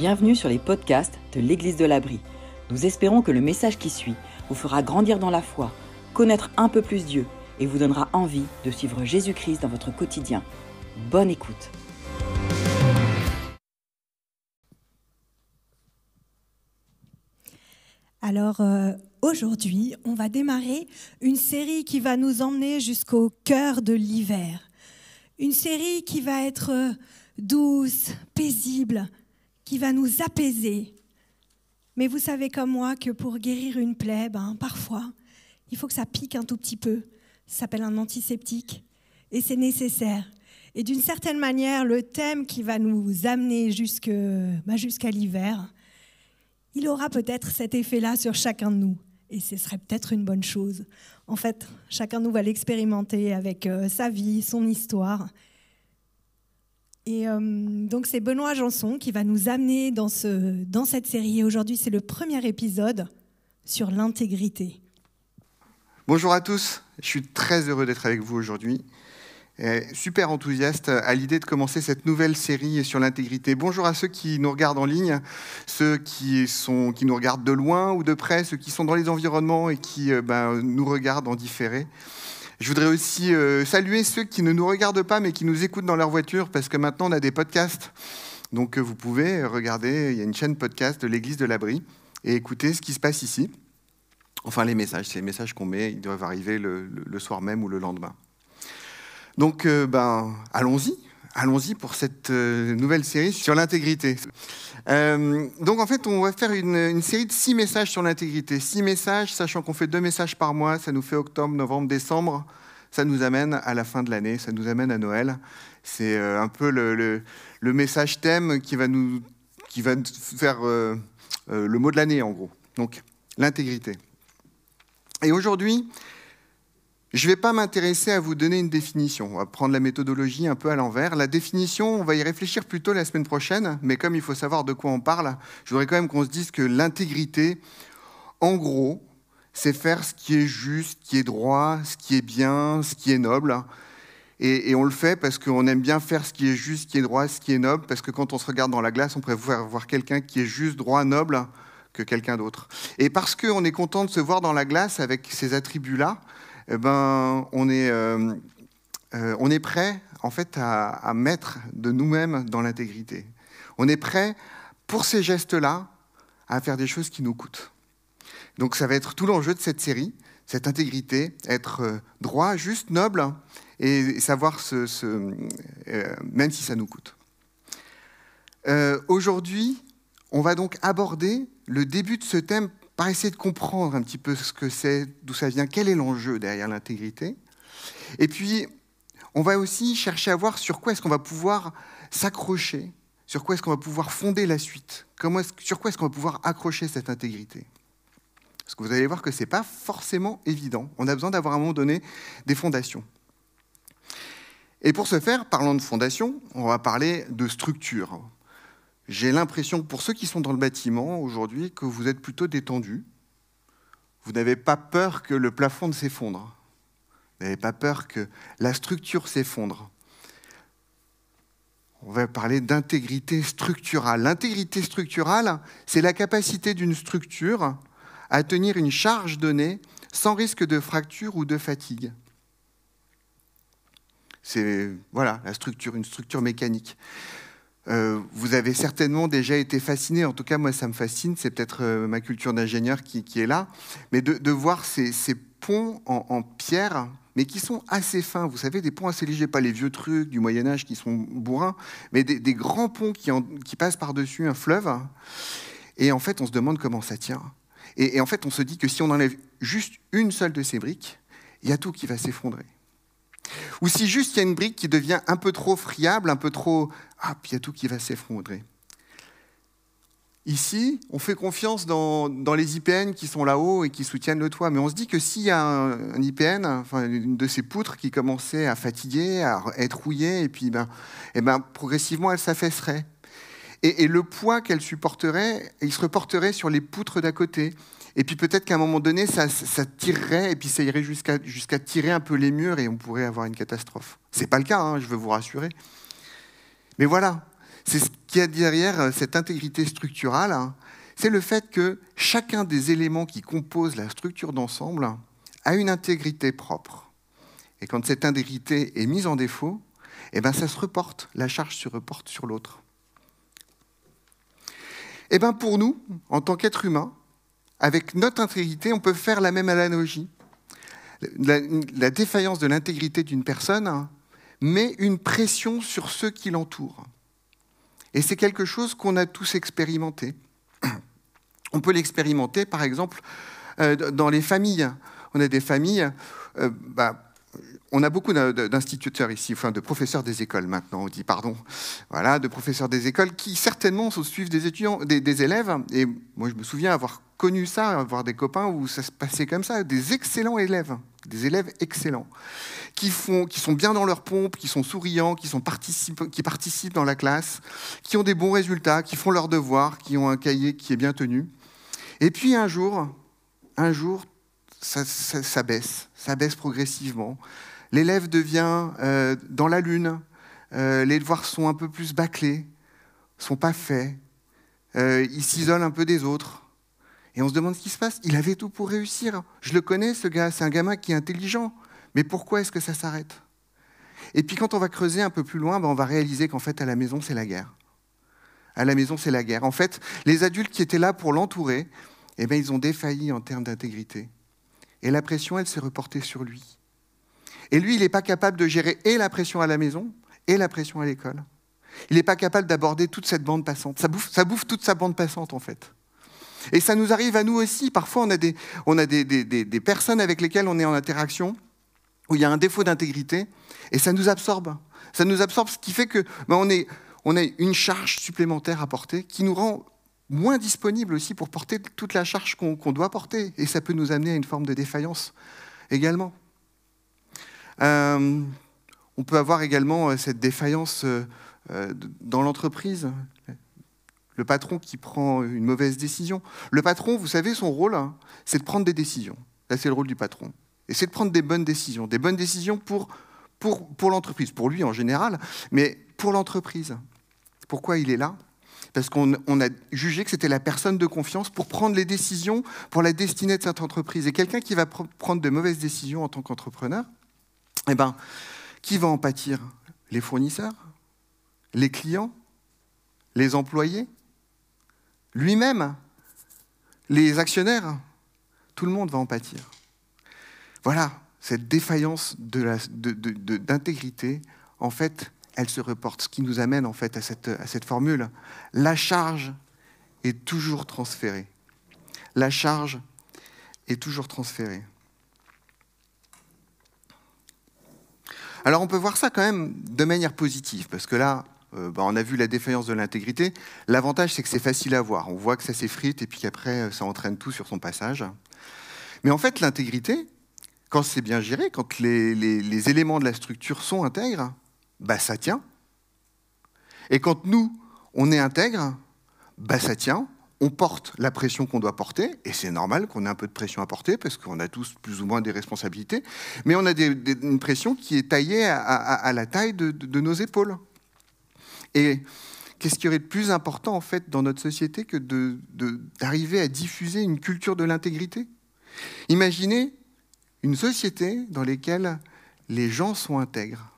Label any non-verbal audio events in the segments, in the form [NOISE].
Bienvenue sur les podcasts de l'Église de l'Abri. Nous espérons que le message qui suit vous fera grandir dans la foi, connaître un peu plus Dieu et vous donnera envie de suivre Jésus-Christ dans votre quotidien. Bonne écoute. Alors euh, aujourd'hui, on va démarrer une série qui va nous emmener jusqu'au cœur de l'hiver. Une série qui va être euh, douce, paisible, qui va nous apaiser. Mais vous savez comme moi que pour guérir une plaie, ben, parfois, il faut que ça pique un tout petit peu. Ça s'appelle un antiseptique et c'est nécessaire. Et d'une certaine manière, le thème qui va nous amener ben, jusqu'à l'hiver, il aura peut-être cet effet-là sur chacun de nous. Et ce serait peut-être une bonne chose. En fait, chacun de nous va l'expérimenter avec euh, sa vie, son histoire. Et euh, donc c'est Benoît Janson qui va nous amener dans, ce, dans cette série. Aujourd'hui, c'est le premier épisode sur l'intégrité. Bonjour à tous, je suis très heureux d'être avec vous aujourd'hui. Super enthousiaste à l'idée de commencer cette nouvelle série sur l'intégrité. Bonjour à ceux qui nous regardent en ligne, ceux qui, sont, qui nous regardent de loin ou de près, ceux qui sont dans les environnements et qui euh, ben, nous regardent en différé. Je voudrais aussi euh, saluer ceux qui ne nous regardent pas mais qui nous écoutent dans leur voiture parce que maintenant on a des podcasts. Donc euh, vous pouvez regarder, il y a une chaîne podcast de l'Église de l'Abri et écouter ce qui se passe ici. Enfin les messages, c'est les messages qu'on met, ils doivent arriver le, soir même ou le lendemain. Donc euh, ben, allons-y, allons-y pour cette nouvelle série sur l'intégrité. donc en fait, on va faire une, série de six messages sur l'intégrité. Six messages, sachant qu'on fait deux messages par mois, ça nous fait octobre, novembre, décembre ça nous amène à la fin de l'année, ça nous amène à Noël. C'est euh, un peu le, message thème qui va nous, qui va faire euh, euh, le mot de l'année, en gros. Donc, l'intégrité. Et aujourd'hui, je ne vais pas m'intéresser à vous donner une définition. On va prendre la méthodologie un peu à l'envers. La définition, on va y réfléchir plutôt la semaine prochaine, mais comme il faut savoir de quoi on parle, je voudrais quand même qu'on se dise que l'intégrité, en gros, c'est faire ce qui est juste, ce qui est droit, ce qui est bien, ce qui est noble. Et, on le fait parce qu'on aime bien faire ce qui est juste, ce qui est droit, ce qui est noble, parce que quand on se regarde dans la glace, on préfère voir quelqu'un qui est juste, droit, noble que quelqu'un d'autre. Et parce qu'on est content de se voir dans la glace avec ces attributs-là, eh ben, on, est, euh, euh, on est prêt en fait à, mettre de nous-mêmes dans l'intégrité. On est prêt pour ces gestes-là à faire des choses qui nous coûtent. Donc ça va être tout l'enjeu de cette série, cette intégrité, être euh, droit, juste, noble, et savoir ce, même si ça nous coûte. Aujourd'hui, on va donc aborder le début de ce thème par essayer de comprendre un petit peu ce que c'est, d'où ça vient, quel est l'enjeu derrière l'intégrité. Et puis, on va aussi chercher à voir sur quoi est-ce qu'on va pouvoir s'accrocher, sur quoi est-ce qu'on va pouvoir fonder la suite, sur quoi est-ce qu'on va pouvoir accrocher cette intégrité. Parce que vous allez voir que ce n'est pas forcément évident. On a besoin d'avoir à un moment donné des fondations. Et pour ce faire, parlant de fondations, on va parler de structure. J'ai l'impression que pour ceux qui sont dans le bâtiment aujourd'hui, que vous êtes plutôt détendus. Vous n'avez pas peur que le plafond s'effondre. Vous n'avez pas peur que la structure s'effondre. On va parler d'intégrité structurale. L'intégrité structurale, c'est la capacité d'une structure à tenir une charge donnée sans risque de fracture ou de fatigue. C'est voilà la structure, une structure mécanique. Euh, vous avez certainement déjà été fasciné, en tout cas moi ça me fascine, c'est peut-être euh, ma culture d'ingénieur qui, est là, mais de, voir ces, ponts en, pierre, mais qui sont assez fins. Vous savez, des ponts assez légers, pas les vieux trucs du Moyen Âge qui sont bourrins, mais des, grands ponts qui, qui passent par-dessus un fleuve. Et en fait, on se demande comment ça tient. Et, en fait, on se dit que si on enlève juste une seule de ces briques, il y a tout qui va s'effondrer. Ou si juste il y a une brique qui devient un peu trop friable, un peu trop... Ah, puis il y a tout qui va s'effondrer. Ici, on fait confiance dans, les IPN qui sont là-haut et qui soutiennent le toit. Mais on se dit que s'il y a un, IPN, une de ces poutres qui commençait à fatiguer, à être rouillée, et puis ben, eh ben, progressivement, elle s'affaisserait. Et, le poids qu'elle supporterait, il se reporterait sur les poutres d'à côté. Et puis peut-être qu'à un moment donné, ça, tirerait, et puis ça irait jusqu'à tirer un peu les murs, et on pourrait avoir une catastrophe. Ce n'est pas le cas, hein, je veux vous rassurer. Mais voilà, c'est ce qui a derrière cette intégrité structurale, hein, c'est le fait que chacun des éléments qui composent la structure d'ensemble a une intégrité propre. Et quand cette intégrité est mise en défaut, eh ben ça se reporte, la charge se reporte sur l'autre. Eh ben pour nous, en tant qu'êtres humains, avec notre intégrité, on peut faire la même analogie. La, la défaillance de l'intégrité d'une personne met une pression sur ceux qui l'entourent. Et c'est quelque chose qu'on a tous expérimenté. [CLEARS THROAT] On peut l'expérimenter, par exemple, euh, dans les familles. On a des familles, euh, bah, on a beaucoup d'instituteurs ici, enfin de professeurs des écoles maintenant, on dit pardon, voilà, de professeurs des écoles qui certainement suivent des étudiants, des, élèves. Et moi, je me souviens avoir connu ça, avoir des copains où ça se passait comme ça, des excellents élèves, des élèves excellents, qui font, qui sont bien dans leur pompe, qui sont souriants, qui sont qui participent dans la classe, qui ont des bons résultats, qui font leurs devoirs, qui ont un cahier qui est bien tenu. Et puis un jour, un jour, ça, baisse, ça baisse progressivement. L'élève devient euh, dans la lune, euh, les devoirs sont un peu plus bâclés, sont pas faits, euh, il s'isole un peu des autres. Et on se demande ce qui se passe. Il avait tout pour réussir. Je le connais, ce gars, c'est un gamin qui est intelligent. Mais pourquoi est-ce que ça s'arrête? Et puis quand on va creuser un peu plus loin, ben, on va réaliser qu'en fait, à la maison, c'est la guerre. À la maison, c'est la guerre. En fait, les adultes qui étaient là pour l'entourer, eh ben, ils ont défailli en termes d'intégrité. Et la pression, elle s'est reportée sur lui. Et lui, il n'est pas capable de gérer et la pression à la maison et la pression à l'école. Il n'est pas capable d'aborder toute cette bande passante. Ça bouffe, toute sa bande passante, en fait. Et ça nous arrive à nous aussi. Parfois, on a, des, personnes avec lesquelles on est en interaction où il y a un défaut d'intégrité et ça nous absorbe. Ça nous absorbe, ce qui fait que ben, on a une charge supplémentaire à porter qui nous rend moins disponible aussi pour porter toute la charge qu'on doit porter. Et ça peut nous amener à une forme de défaillance également. Euh, on peut avoir également euh, cette défaillance euh, dans l'entreprise. Le patron qui prend une mauvaise décision. Le patron, vous savez, son rôle, hein, c'est de prendre des décisions. Là, c'est le rôle du patron. Et c'est de prendre des bonnes décisions. Des bonnes décisions pour, pour, pour l'entreprise, pour lui en général, mais pour l'entreprise. Pourquoi il est là? Parce qu'on a jugé que c'était la personne de confiance pour prendre les décisions pour la destinée de cette entreprise. Et quelqu'un qui va prendre de mauvaises décisions en tant qu'entrepreneur, eh ben, qui va en pâtir? Les fournisseurs? Les clients? Les employés? Lui-même? Les actionnaires? Tout le monde va en pâtir. Voilà, cette défaillance d'intégrité, en fait, elle se reporte. Ce qui nous amène en fait à cette, formule. La charge est toujours transférée. La charge est toujours transférée. Alors on peut voir ça quand même de manière positive, parce que là, euh, bah, on a vu la défaillance de l'intégrité. L'avantage, c'est que c'est facile à voir. On voit que ça s'effrite et puis qu'après, euh, ça entraîne tout sur son passage. Mais en fait, l'intégrité, quand c'est bien géré, quand les, éléments de la structure sont intègres, bah, ça tient. Et quand nous, on est intègre, bah, ça tient. On porte la pression qu'on doit porter, et c'est normal qu'on ait un peu de pression à porter, parce qu'on a tous plus ou moins des responsabilités, mais on a une pression qui est taillée à, la taille de, nos épaules. Et qu'est-ce qui y aurait de plus important, en fait, dans notre société que d'arriver à diffuser une culture de l'intégrité? Imaginez une société dans laquelle les gens sont intègres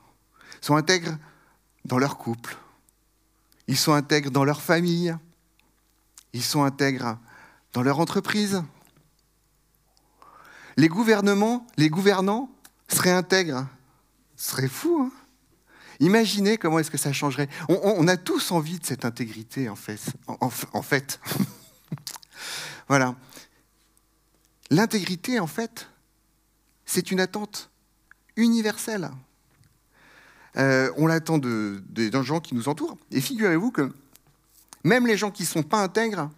sont intègres dans leur couple, ils sont intègres dans leur famille, ils sont intègres dans leur entreprise. Les gouvernements, les gouvernants seraient intègres. Ce serait fou. Hein Imaginez comment est-ce que ça changerait. On, a tous envie de cette intégrité, en fait. en fait. [LAUGHS] voilà. L'intégrité, en fait, c'est une attente universelle. Euh, on l'attend de, des gens qui nous entourent. Et figurez-vous que même les gens qui ne sont pas intègres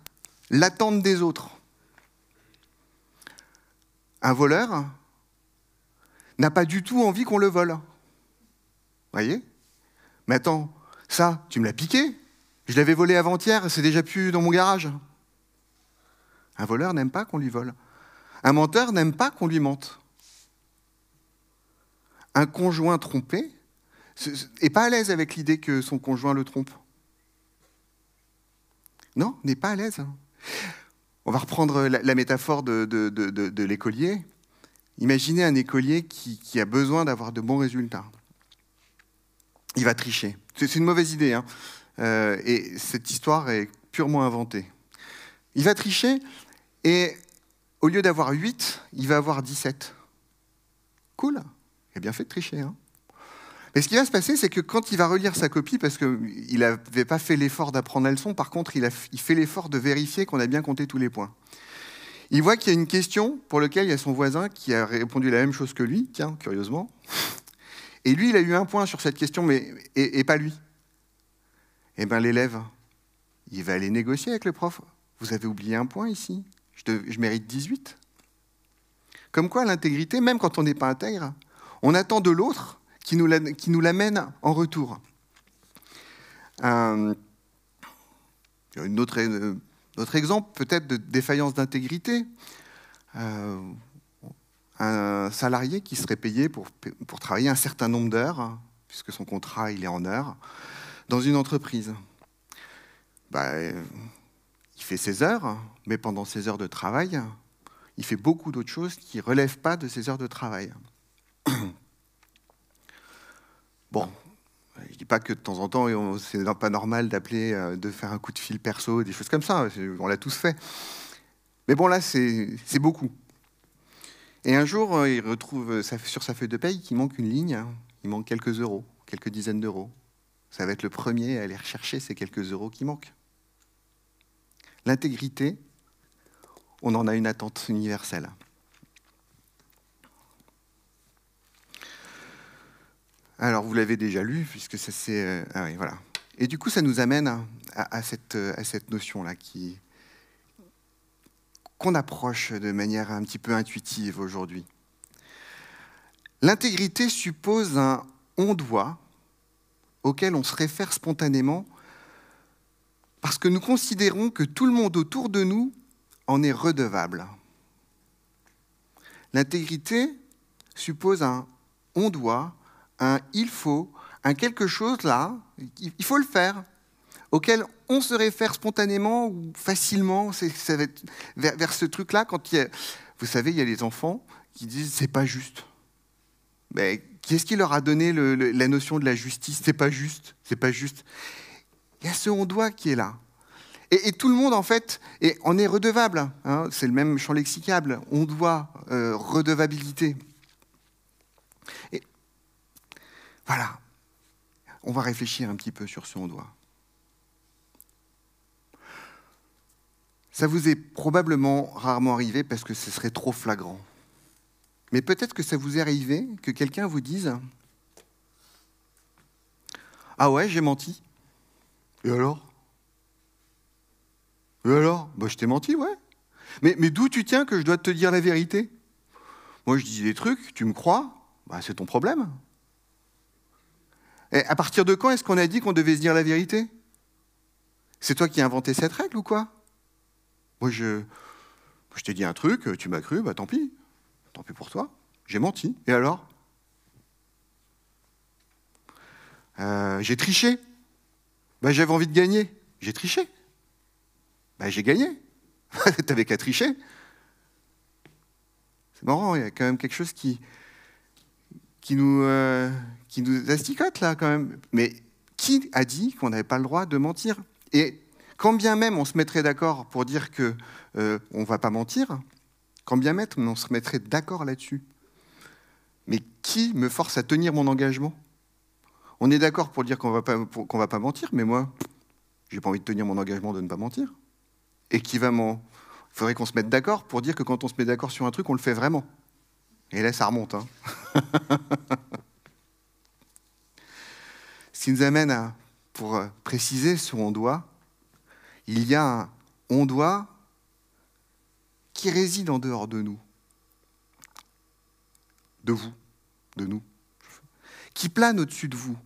l'attendent des autres. Un voleur n'a pas du tout envie qu'on le vole. Voyez? Mais attends, ça, tu me l'as piqué Je l'avais volé avant-hier, c'est déjà plus dans mon garage. Un voleur n'aime pas qu'on lui vole. Un menteur n'aime pas qu'on lui mente. Un conjoint trompé n'est pas à l'aise avec l'idée que son conjoint le trompe. Non, n'est pas à l'aise. On va reprendre la, métaphore de, l'écolier. Imaginez un écolier qui, a besoin d'avoir de bons résultats. Il va tricher. C'est une mauvaise idée. Hein. Euh, et cette histoire est purement inventée. Il va tricher et au lieu d'avoir 8, il va avoir 17. Cool. Il a bien fait de tricher. Hein. Mais ce qui va se passer, c'est que quand il va relire sa copie, parce qu'il n'avait pas fait l'effort d'apprendre la leçon, par contre, il, fait l'effort de vérifier qu'on a bien compté tous les points. Il voit qu'il y a une question pour laquelle il y a son voisin qui a répondu la même chose que lui, tiens, curieusement. Et lui, il a eu un point sur cette question, mais et, pas lui. Eh bien, l'élève, il va aller négocier avec le prof. Vous avez oublié un point ici. Je, je mérite 18. Comme quoi, l'intégrité, même quand on n'est pas intègre, on attend de l'autre qui nous l'amène en retour. Un, autre, exemple peut-être de défaillance d'intégrité. Euh, un salarié qui serait payé pour, travailler un certain nombre d'heures, puisque son contrat il est en heures, dans une entreprise. Bah, il fait ses heures, mais pendant ses heures de travail, il fait beaucoup d'autres choses qui ne relèvent pas de ses heures de travail. Bon, je ne dis pas que de temps en temps, c'est pas normal d'appeler, euh, de faire un coup de fil perso, des choses comme ça. On l'a tous fait. Mais bon, là, c'est beaucoup. Et un jour, euh, il retrouve euh, sur sa feuille de paye qu'il manque une ligne. Hein. Il manque quelques euros, quelques dizaines d'euros. Ça va être le premier à aller rechercher ces quelques euros qui manquent. L'intégrité, on en a une attente universelle. Alors, vous l'avez déjà lu, puisque ça c'est. Euh, ah oui, voilà. Et du coup, ça nous amène à, cette, à cette notion-là qui, qu'on approche de manière un petit peu intuitive aujourd'hui. L'intégrité suppose un on doit auquel on se réfère spontanément parce que nous considérons que tout le monde autour de nous en est redevable. L'intégrité suppose un on doit un il faut, un quelque chose là, il faut le faire, auquel on se réfère spontanément ou facilement vers, ce truc-là. Quand vous savez, il y a des enfants qui disent c'est pas juste. Mais qui est-ce qui leur a donné la notion de la justice? C'est pas juste, c'est pas juste. Il y a ce on doit qui est là. Et, tout le monde, en fait, et on est redevable. Hein, c'est le même champ lexicable. On doit, euh, redevabilité. Et voilà. On va réfléchir un petit peu sur ce on doit. Ça vous est probablement rarement arrivé parce que ce serait trop flagrant. Mais peut-être que ça vous est arrivé que quelqu'un vous dise Ah ouais, j'ai menti. Et alors? Et alors? Bah, Je t'ai menti, ouais. Mais, mais d'où tu tiens que je dois te dire la vérité? Moi, je dis des trucs, tu me crois? Bah, C'est ton problème. À partir de quand est-ce qu'on a dit qu'on devait se dire la vérité? C'est toi qui as inventé cette règle ou quoi? Moi, je, je t'ai dit un truc, tu m'as cru, bah tant pis. Tant pis pour toi. J'ai menti. Et alors? Euh, J'ai triché. Bah, J'avais envie de gagner. J'ai triché. Bah, j'ai gagné. [LAUGHS] T'avais qu'à tricher. C'est marrant, il y a quand même quelque chose qui, qui nous, euh, qui nous asticote là quand même. Mais qui a dit qu'on n'avait pas le droit de mentir? Et quand bien même on se mettrait d'accord pour dire que euh, on va pas mentir, quand bien même on se mettrait d'accord là-dessus, mais qui me force à tenir mon engagement? On est d'accord pour dire qu'on va pas qu'on va pas mentir, mais moi, j'ai pas envie de tenir mon engagement de ne pas mentir. Et qui va m'en il faudrait qu'on se mette d'accord pour dire que quand on se met d'accord sur un truc, on le fait vraiment. Et là, ça remonte. Hein. [LAUGHS] Ce qui nous amène à, pour euh, préciser ce on doit, il y a un on doit qui réside en dehors de nous, de vous, de nous, qui plane au-dessus de vous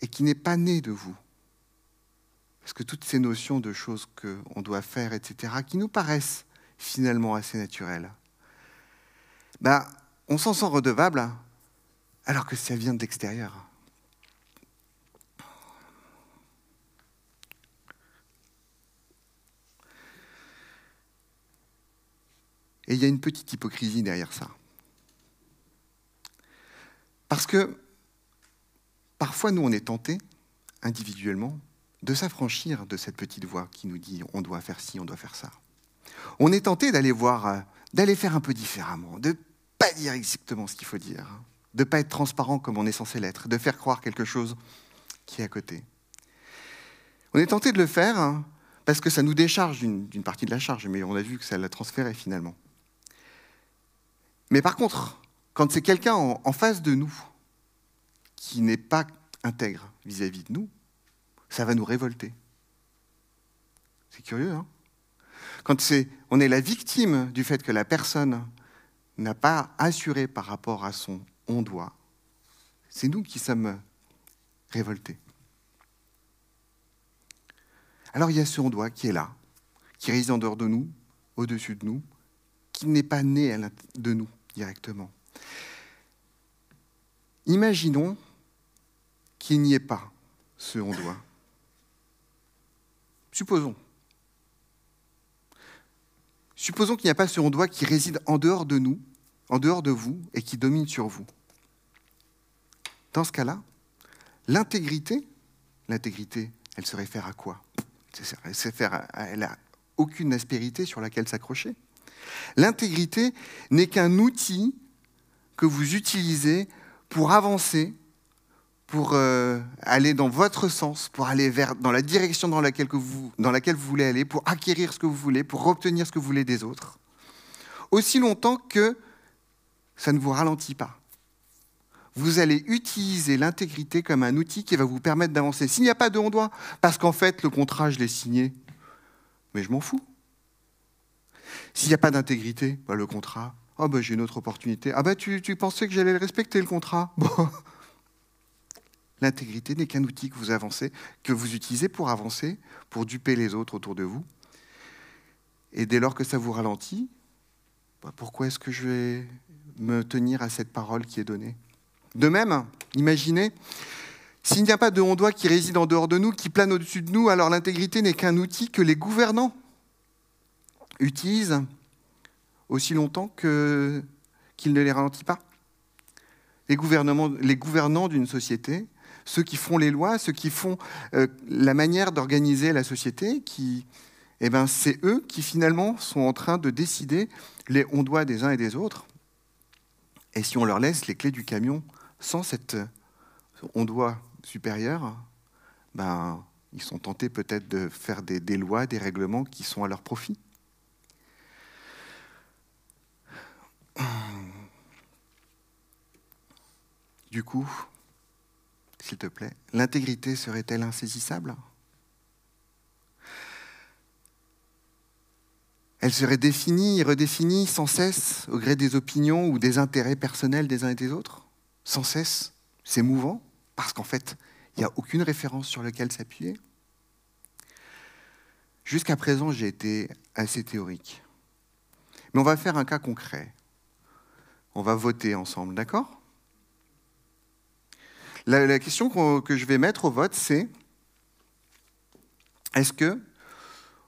et qui n'est pas né de vous. Parce que toutes ces notions de choses qu'on doit faire, etc., qui nous paraissent finalement assez naturelles, bah, on s'en sent redevable hein, alors que ça vient de l'extérieur. Et il y a une petite hypocrisie derrière ça. Parce que parfois, nous, on est tentés, individuellement, de s'affranchir de cette petite voix qui nous dit on doit faire ci, on doit faire ça. On est tenté d'aller voir, euh, d'aller faire un peu différemment, de dire exactement ce qu'il faut dire, de pas être transparent comme on est censé l'être, de faire croire quelque chose qui est à côté. On est tenté de le faire hein, parce que ça nous décharge d'une partie de la charge, mais on a vu que ça l'a transféré finalement. Mais par contre, quand c'est quelqu'un en, face de nous qui n'est pas intègre vis-à-vis de nous, ça va nous révolter. C'est curieux, hein Quand on est la victime du fait que la personne n'a pas assuré par rapport à son on doit, c'est nous qui sommes révoltés. Alors il y a ce on doit qui est là, qui réside en dehors de nous, au-dessus de nous, qui n'est pas né de nous directement. Imaginons qu'il n'y ait pas ce on doit. Supposons. Supposons qu'il n'y a pas ce on doit qui réside en dehors de nous, en dehors de vous, et qui domine sur vous. Dans ce cas-là, l'intégrité, l'intégrité, elle se réfère à quoi? Elle n'a aucune aspérité sur laquelle s'accrocher. L'intégrité n'est qu'un outil que vous utilisez pour avancer, pour euh, aller dans votre sens, pour aller vers, dans la direction dans laquelle, vous, dans laquelle vous voulez aller, pour acquérir ce que vous voulez, pour obtenir ce que vous voulez des autres. Aussi longtemps que ça ne vous ralentit pas. Vous allez utiliser l'intégrité comme un outil qui va vous permettre d'avancer. S'il n'y a pas de on parce qu'en fait, le contrat, je l'ai signé, mais je m'en fous. S'il n'y a pas d'intégrité, bah, le contrat, oh, bah, j'ai une autre opportunité. Ah bah tu, pensais que j'allais respecter le contrat? [LAUGHS] L'intégrité n'est qu'un outil que vous avancez, que vous utilisez pour avancer, pour duper les autres autour de vous. Et dès lors que ça vous ralentit, pourquoi est-ce que je vais me tenir à cette parole qui est donnée De même, imaginez, s'il n'y a pas de on doit qui réside en dehors de nous, qui plane au-dessus de nous, alors l'intégrité n'est qu'un outil que les gouvernants utilisent aussi longtemps qu'il ne les ralentit pas. Les, gouvernants d'une société, ceux qui font les lois, ceux qui font euh, la manière d'organiser la société, eh ben, c'est eux qui finalement sont en train de décider les on doit des uns et des autres. Et si on leur laisse les clés du camion sans cette on doit supérieure, ben, ils sont tentés peut-être de faire des lois, des règlements qui sont à leur profit. Du coup, s'il te plaît, l'intégrité serait-elle insaisissable? Elle serait définie et redéfinie sans cesse au gré des opinions ou des intérêts personnels des uns et des autres? Sans cesse? C'est mouvant? Parce qu'en fait, il n'y a aucune référence sur laquelle s'appuyer? Jusqu'à présent, j'ai été assez théorique. Mais on va faire un cas concret. On va voter ensemble, d'accord? La, question que je vais mettre au vote, c'est est-ce que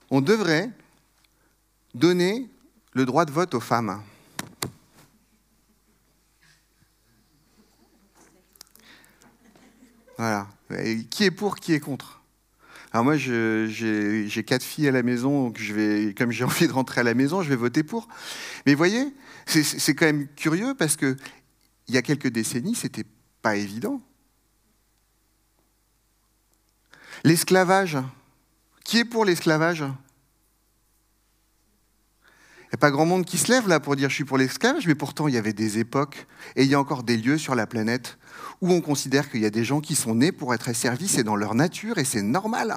on devrait donner le droit de vote aux femmes Voilà. qui est pour, qui est contre? Alors moi, j'ai quatre filles à la maison, donc je vais, comme j'ai [LAUGHS] envie de rentrer à la maison, je vais voter pour. Mais vous voyez, c'est quand même curieux parce que il y a quelques décennies, c'était pas évident. L'esclavage. Qui est pour l'esclavage? N'y a pas grand monde qui se lève là pour dire je suis pour l'esclavage, mais pourtant il y avait des époques et il y a encore des lieux sur la planète où on considère qu'il y a des gens qui sont nés pour être servis, c'est dans leur nature et c'est normal.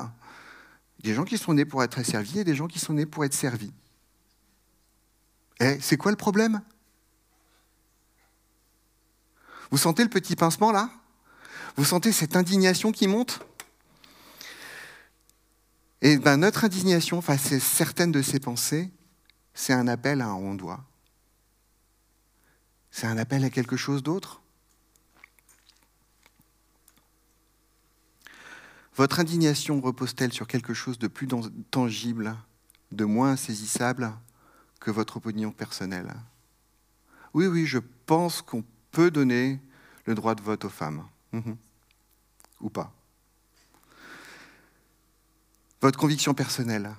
Des gens qui sont nés pour être servis et des gens qui sont nés pour être servis. Eh, c'est quoi le problème? Vous sentez le petit pincement là? Vous sentez cette indignation qui monte? Et ben, notre indignation face à certaines de ces pensées, c'est un appel à un on doit. C'est un appel à quelque chose d'autre Votre indignation repose-t-elle sur quelque chose de plus tangible, de moins saisissable que votre opinion personnelle? Oui, oui, je pense qu'on peut donner le droit de vote aux femmes. Mhm. Ou pas. Votre conviction personnelle.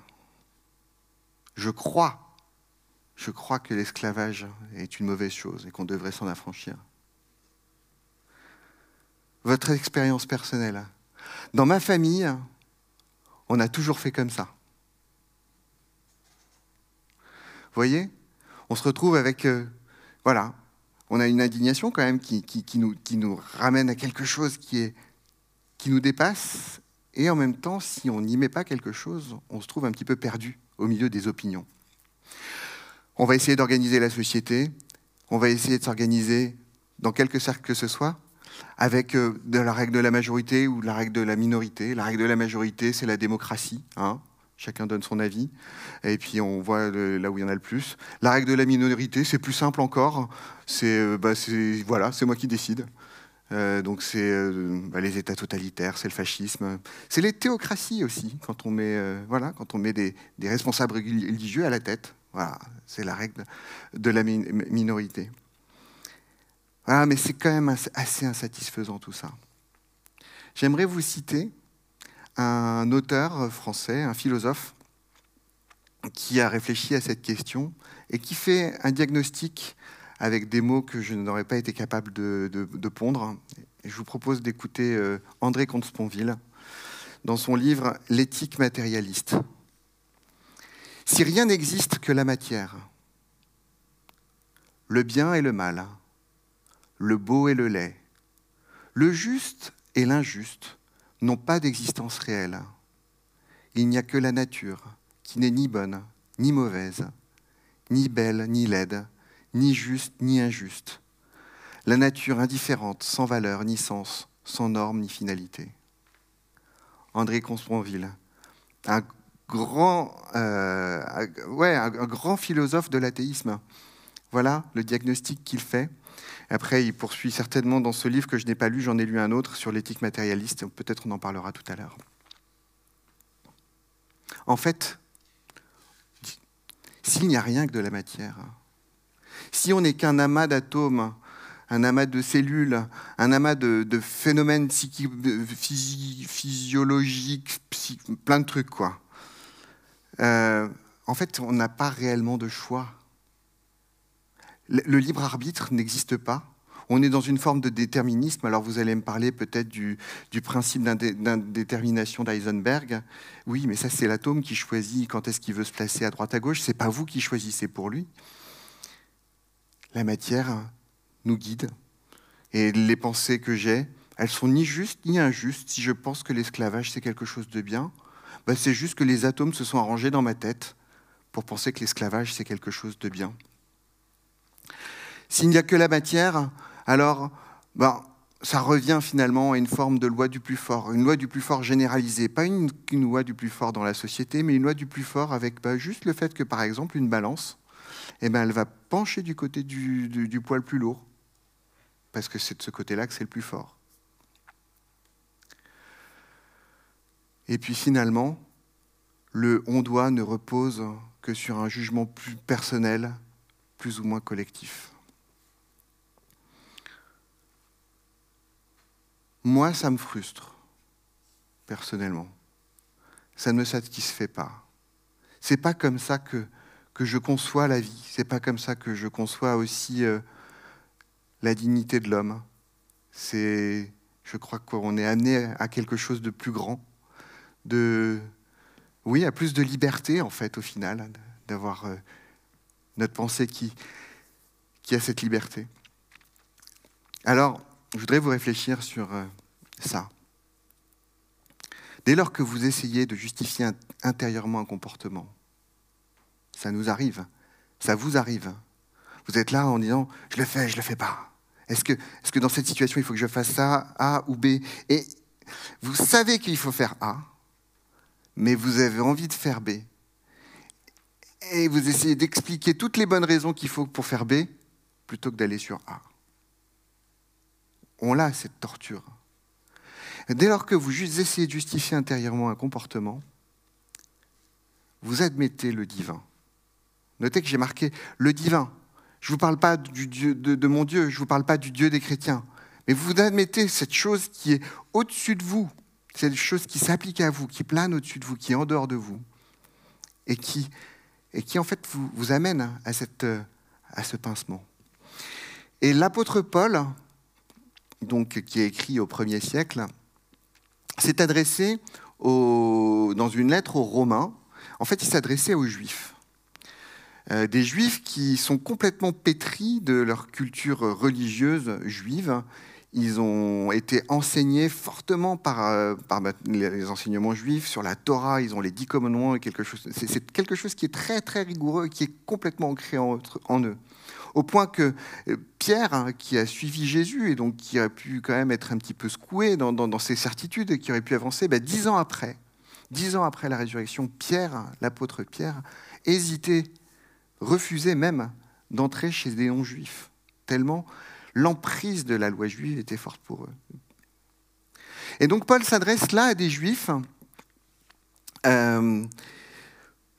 Je crois, je crois que l'esclavage est une mauvaise chose et qu'on devrait s'en affranchir. Votre expérience personnelle. Dans ma famille, on a toujours fait comme ça. Vous voyez? On se retrouve avec, euh, voilà, on a une indignation quand même qui, nous, qui, nous, ramène à quelque chose qui, est, qui nous dépasse, et en même temps, si on n'y met pas quelque chose, on se trouve un petit peu perdu au milieu des opinions. On va essayer d'organiser la société, on va essayer de s'organiser dans quelque cercle que ce soit, avec euh, de la règle de la majorité ou de la règle de la minorité. La règle de la majorité, c'est la démocratie. Hein chacun donne son avis, et puis on voit là où il y en a le plus. La règle de la minorité, c'est plus simple encore. C'est euh, bah, voilà, c'est moi qui décide. Euh, donc c'est bah, les États totalitaires, c'est le fascisme, c'est les théocraties aussi. Quand on met voilà, quand on met des, des, responsables religieux à la tête, voilà, c'est la règle de la minorité. Ah, mais c'est quand même assez insatisfaisant tout ça. J'aimerais vous citer un auteur français, un philosophe, qui a réfléchi à cette question et qui fait un diagnostic avec des mots que je n'aurais pas été capable de, pondre. Je vous propose d'écouter euh, André Comte-Sponville dans son livre L'éthique matérialiste. Si rien n'existe que la matière, le bien et le mal, le beau et le laid, le juste et l'injuste n'ont pas d'existence réelle. Il n'y a que la nature, qui n'est ni bonne, ni mauvaise, ni belle, ni laide, ni juste, ni injuste. La nature indifférente, sans valeur, ni sens, sans norme, ni finalité. André Consponville, un grand, euh, grand philosophe de l'athéisme. Voilà le diagnostic qu'il fait. Après, il poursuit certainement dans ce livre que je n'ai pas lu, j'en ai lu un autre sur l'éthique matérialiste, peut-être on en parlera tout à l'heure. En fait, s'il n'y a rien que de la matière, si on n'est qu'un amas d'atomes, un amas de cellules, un amas de, phénomènes physiologiques, plein de trucs, quoi. Euh, en fait, on n'a pas réellement de choix le libre arbitre n'existe pas. On est dans une forme de déterminisme. Alors vous allez me parler peut-être du, principe d'indétermination d'Eisenberg. Oui, mais ça c'est l'atome qui choisit quand est-ce qu'il veut se placer à droite à gauche. C'est pas vous qui choisissez pour lui. La matière nous guide. Et les pensées que j'ai, elles sont ni justes ni injustes. Si je pense que l'esclavage c'est quelque chose de bien, ben, c'est juste que les atomes se sont arrangés dans ma tête pour penser que l'esclavage c'est quelque chose de bien. S'il n'y a que la matière, alors ben, ça revient finalement à une forme de loi du plus fort, une loi du plus fort généralisée, pas une, loi du plus fort dans la société, mais une loi du plus fort avec ben, juste le fait que, par exemple, une balance, eh elle va pencher du côté du, du poids le plus lourd, parce que c'est de ce côté-là que c'est le plus fort. Et puis finalement, le on doit ne repose que sur un jugement plus personnel plus ou moins collectif. Moi, ça me frustre, personnellement. Ça ne me satisfait pas. C'est pas comme ça que, je conçois la vie. C'est pas comme ça que je conçois aussi euh, la dignité de l'homme. C'est, je crois qu'on est amené à quelque chose de plus grand, de, oui, à plus de liberté en fait au final, d'avoir euh, notre pensée qui, a cette liberté. Alors, je voudrais vous réfléchir sur euh, ça. Dès lors que vous essayez de justifier intérieurement un comportement, ça nous arrive, ça vous arrive. Vous êtes là en disant je le fais, je le fais pas. Est-ce que, que dans cette situation il faut que je fasse ça, A ou B? Et vous savez qu'il faut faire A, mais vous avez envie de faire B et vous essayez d'expliquer toutes les bonnes raisons qu'il faut pour faire B plutôt que d'aller sur A. On l'a, cette torture. dès lors que vous essayez de justifier intérieurement un comportement, vous admettez le divin Notez que j'ai marqué le divin. Je ne vous parle pas Dieu, de, mon Dieu, je ne vous parle pas du Dieu des chrétiens. Mais vous admettez cette chose qui est au-dessus de vous, cette chose qui s'applique à vous, qui plane au-dessus de vous, qui est en dehors de vous, et qui, en fait vous, amène à, cette, à ce pincement. Et l'apôtre Paul, donc, qui est écrit au premier siècle, s'est adressé dans une lettre aux Romains. En fait, il s'adressait aux Juifs. Euh, des Juifs qui sont complètement pétris de leur culture religieuse juive. Ils ont été enseignés fortement par, euh, par les enseignements juifs sur la Torah. Ils ont les dix commandements et quelque chose. C'est quelque chose qui est très très rigoureux et qui est complètement ancré en, eux au point que euh, Pierre, hein, qui a suivi Jésus et donc qui a pu quand même être un petit peu secoué dans, ses certitudes et qui aurait pu avancer, ben, dix ans après, dix ans après la résurrection, Pierre, l'apôtre Pierre, hésitait, refusait même d'entrer chez des non-juifs, tellement l'emprise de la loi juive était forte pour eux. Et donc Paul s'adresse là à des juifs euh,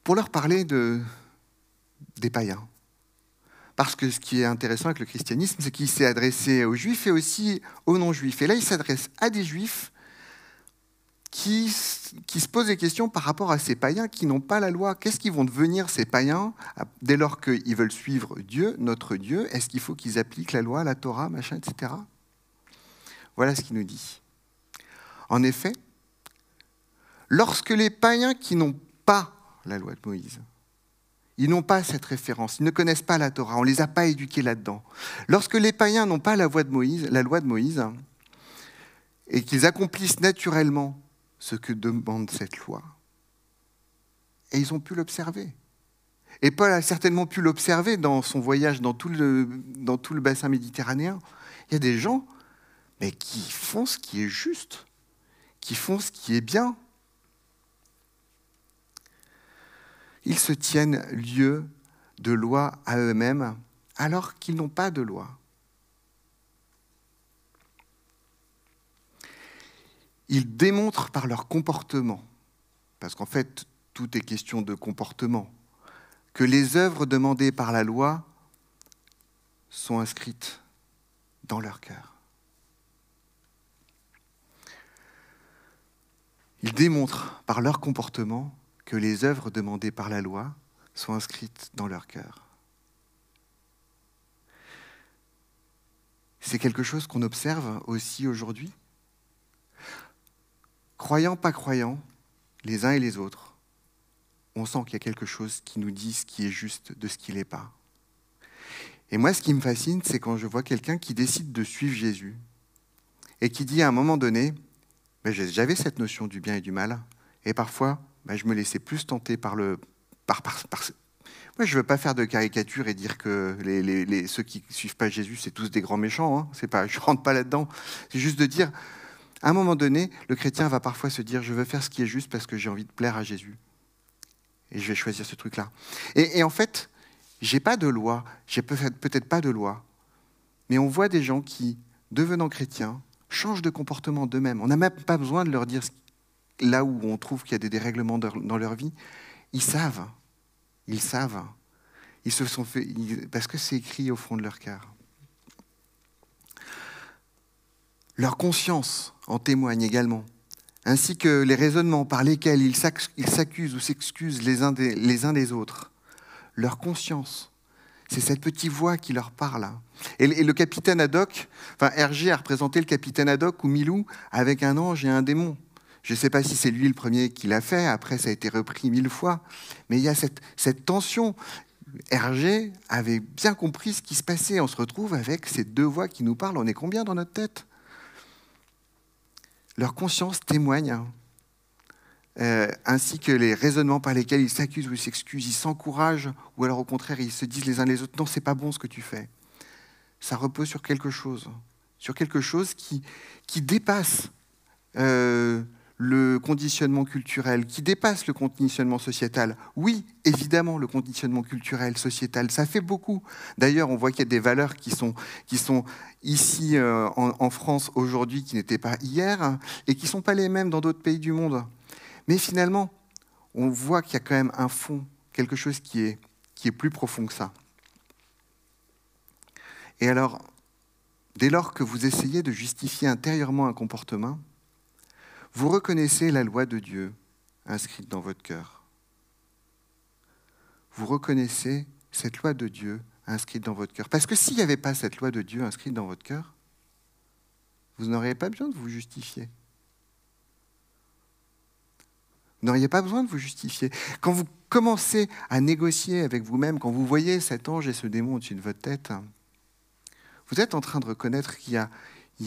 pour leur parler de, des païens. Parce que ce qui est intéressant avec le christianisme, c'est qu'il s'est adressé aux juifs et aussi aux non-juifs. Et là, il s'adresse à des juifs qui, se posent des questions par rapport à ces païens qui n'ont pas la loi. Qu'est-ce qu'ils vont devenir ces païens dès lors qu'ils veulent suivre Dieu, notre Dieu? Est-ce qu'il faut qu'ils appliquent la loi, la Torah, machin, etc. Voilà ce qu'il nous dit. En effet, lorsque les païens qui n'ont pas la loi de Moïse ils n'ont pas cette référence, ils ne connaissent pas la Torah, on ne les a pas éduqués là-dedans. Lorsque les païens n'ont pas la, de Moïse, la loi de Moïse, et qu'ils accomplissent naturellement ce que demande cette loi, et ils ont pu l'observer. Et Paul a certainement pu l'observer dans son voyage dans tout, le, bassin méditerranéen. Il y a des gens mais qui font ce qui est juste, qui font ce qui est bien, ils se tiennent lieu de loi à eux-mêmes alors qu'ils n'ont pas de loi. Ils démontrent par leur comportement, parce qu'en fait tout est question de comportement, que les œuvres demandées par la loi sont inscrites dans leur cœur. Ils démontrent par leur comportement que les œuvres demandées par la loi soient inscrites dans leur cœur. C'est quelque chose qu'on observe aussi aujourd'hui. Croyants, pas croyants, les uns et les autres, on sent qu'il y a quelque chose qui nous dit ce qui est juste de ce qui n'est pas. Et moi, ce qui me fascine, c'est quand je vois quelqu'un qui décide de suivre Jésus et qui dit à un moment donné, ben, j'avais cette notion du bien et du mal, et parfois, bah, je me laissais plus tenter par le. Par, Moi, je ne veux pas faire de caricature et dire que les, ceux qui ne suivent pas Jésus, c'est tous des grands méchants. Hein. Pas, je ne rentre pas là-dedans. C'est juste de dire, à un moment donné, le chrétien va parfois se dire, je veux faire ce qui est juste parce que j'ai envie de plaire à Jésus. Et je vais choisir ce truc-là. Et, et, en fait, j'ai pas de loi, j'ai peut-être pas de loi, mais on voit des gens qui, devenant chrétiens, changent de comportement d'eux-mêmes. On n'a même pas besoin de leur dire là où on trouve qu'il y a des dérèglements dans leur vie, ils savent. Ils savent. Ils se sont fait. Parce que c'est écrit au fond de leur cœur. Leur conscience en témoigne également, ainsi que les raisonnements par lesquels ils s'accusent ou s'excusent les uns des, autres. Leur conscience, c'est cette petite voix qui leur parle. Et, le capitaine Haddock, enfin Hergé a représenté le capitaine Haddock ou Milou avec un ange et un démon. Je ne sais pas si c'est lui le premier qui l'a fait, après ça a été repris mille fois, mais il y a cette, tension. Hergé avait bien compris ce qui se passait. On se retrouve avec ces deux voix qui nous parlent. On est combien dans notre tête? Leur conscience témoigne, hein. euh, ainsi que les raisonnements par lesquels ils s'accusent ou ils s'excusent, ils s'encouragent, ou alors au contraire, ils se disent les uns les autres, non, c'est pas bon ce que tu fais. Ça repose sur quelque chose, sur quelque chose qui, qui dépasse euh, le conditionnement culturel, qui dépasse le conditionnement sociétal. Oui, évidemment, le conditionnement culturel, sociétal, ça fait beaucoup. D'ailleurs, on voit qu'il y a des valeurs qui sont, ici euh, en, France aujourd'hui, qui n'étaient pas hier, et qui ne sont pas les mêmes dans d'autres pays du monde. Mais finalement, on voit qu'il y a quand même un fond, quelque chose qui est, qui est plus profond que ça. Et alors, dès lors que vous essayez de justifier intérieurement un comportement, vous reconnaissez la loi de Dieu inscrite dans votre cœur. Vous reconnaissez cette loi de Dieu inscrite dans votre cœur. Parce que s'il n'y avait pas cette loi de Dieu inscrite dans votre cœur, vous n'auriez pas besoin de vous justifier. Vous n'auriez pas besoin de vous justifier. Quand vous commencez à négocier avec vous-même, quand vous voyez cet ange et ce démon au-dessus de votre tête, vous êtes en train de reconnaître qu'il y a,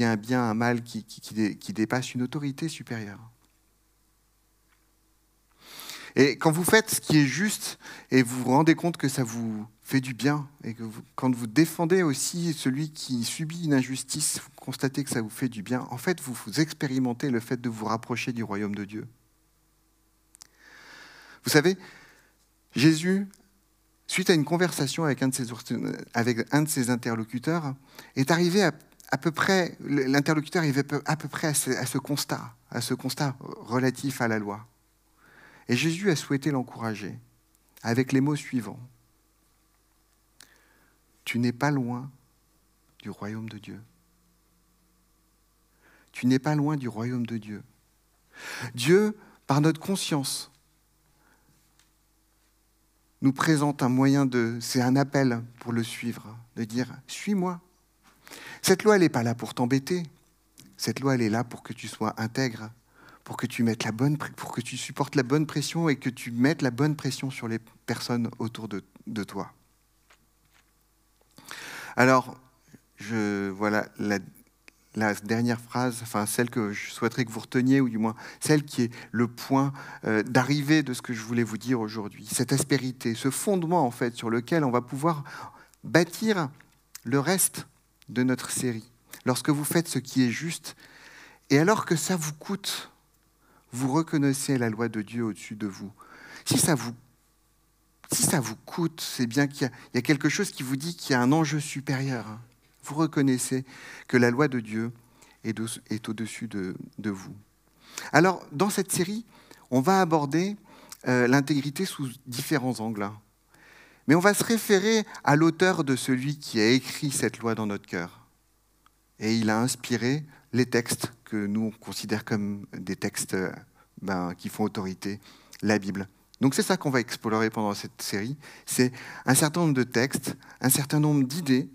un bien, un mal qui, dépasse une autorité supérieure. Et quand vous faites ce qui est juste et vous vous rendez compte que ça vous fait du bien, et que quand vous défendez aussi celui qui subit une injustice, vous constatez que ça vous fait du bien, en fait, vous, expérimentez le fait de vous rapprocher du royaume de Dieu. Vous savez, Jésus, suite à une conversation avec un de ses interlocuteurs, est arrivé à, peu près, l'interlocuteur arrivait à peu près à ce constat, à ce constat relatif à la loi. Et Jésus a souhaité l'encourager avec les mots suivants. Tu n'es pas loin du royaume de Dieu. Tu n'es pas loin du royaume de Dieu. Dieu, par notre conscience, nous présente un moyen de... C'est un appel pour le suivre, de dire, suis-moi. Cette loi, elle n'est pas là pour t'embêter. Cette loi, elle est là pour que tu sois intègre, pour que tu mettes la bonne, pour que tu supportes la bonne pression et que tu mettes la bonne pression sur les personnes autour de, toi. Alors, voilà la, la, dernière phrase, enfin celle que je souhaiterais que vous reteniez, ou du moins celle qui est le point euh, d'arrivée de ce que je voulais vous dire aujourd'hui. Cette aspérité, ce fondement en fait sur lequel on va pouvoir bâtir le reste de notre série. Lorsque vous faites ce qui est juste, et alors que ça vous coûte vous reconnaissez la loi de Dieu au-dessus de vous. Si ça vous, si ça vous coûte, c'est bien qu'il y, a quelque chose qui vous dit qu'il y a un enjeu supérieur. Vous reconnaissez que la loi de Dieu est, au-dessus de, vous. Alors, dans cette série, on va aborder euh, l'intégrité sous différents angles. Mais on va se référer à l'auteur de celui qui a écrit cette loi dans notre cœur. Et il a inspiré les textes que nous on considère comme des textes ben, qui font autorité, la Bible. Donc c'est ça qu'on va explorer pendant cette série, c'est un certain nombre de textes, un certain nombre d'idées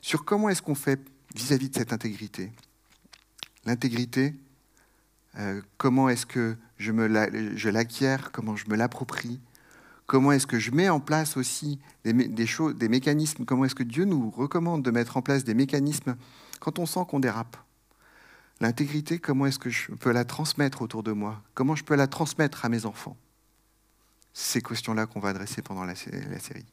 sur comment est-ce qu'on fait vis-à-vis de cette intégrité. L'intégrité, euh, comment est-ce que je l'acquiers, comment je me l'approprie, comment est-ce que je mets en place aussi des, mécanismes, comment est-ce que Dieu nous recommande de mettre en place des mécanismes quand on sent qu'on dérape? L'intégrité, comment est-ce que je peux la transmettre autour de moi? Comment je peux la transmettre à mes enfants? Ces questions-là qu'on va adresser pendant la, série.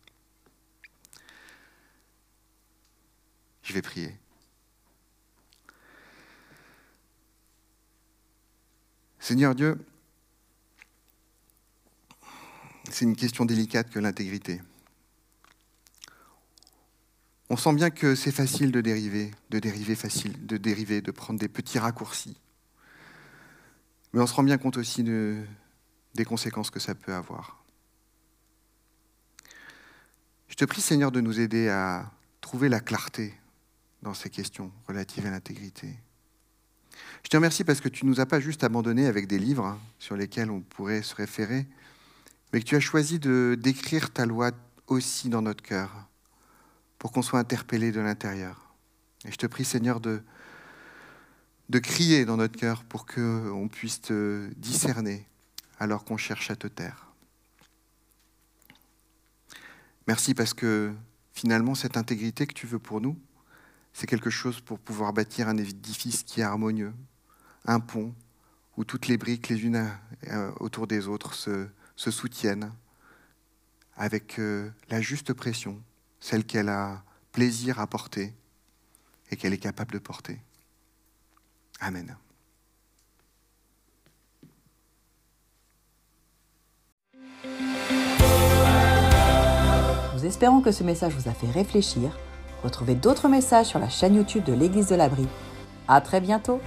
Je vais prier. Seigneur Dieu, c'est une question délicate que l'intégrité. On sent bien que c'est facile de dériver, de dériver facile, de dériver, de prendre des petits raccourcis. Mais on se rend bien compte aussi des conséquences que ça peut avoir. Je te prie, Seigneur, de nous aider à trouver la clarté dans ces questions relatives à l'intégrité. Je te remercie parce que tu ne nous as pas juste abandonnés avec des livres hein, sur lesquels on pourrait se référer, mais que tu as choisi de d'écrire ta loi aussi dans notre cœur pour qu'on soit interpellé de l'intérieur. Et je te prie, Seigneur, de, de crier dans notre cœur pour qu'on puisse te discerner alors qu'on cherche à te taire. Merci parce que finalement, cette intégrité que tu veux pour nous, c'est quelque chose pour pouvoir bâtir un édifice qui est harmonieux, un pont où toutes les briques, les unes euh, autour des autres, se, se soutiennent avec euh, la juste pression celle qu'elle a plaisir à porter et qu'elle est capable de porter. Amen. Nous espérons que ce message vous a fait réfléchir. Retrouvez d'autres messages sur la chaîne YouTube de l'Église de l'Abri. À très bientôt!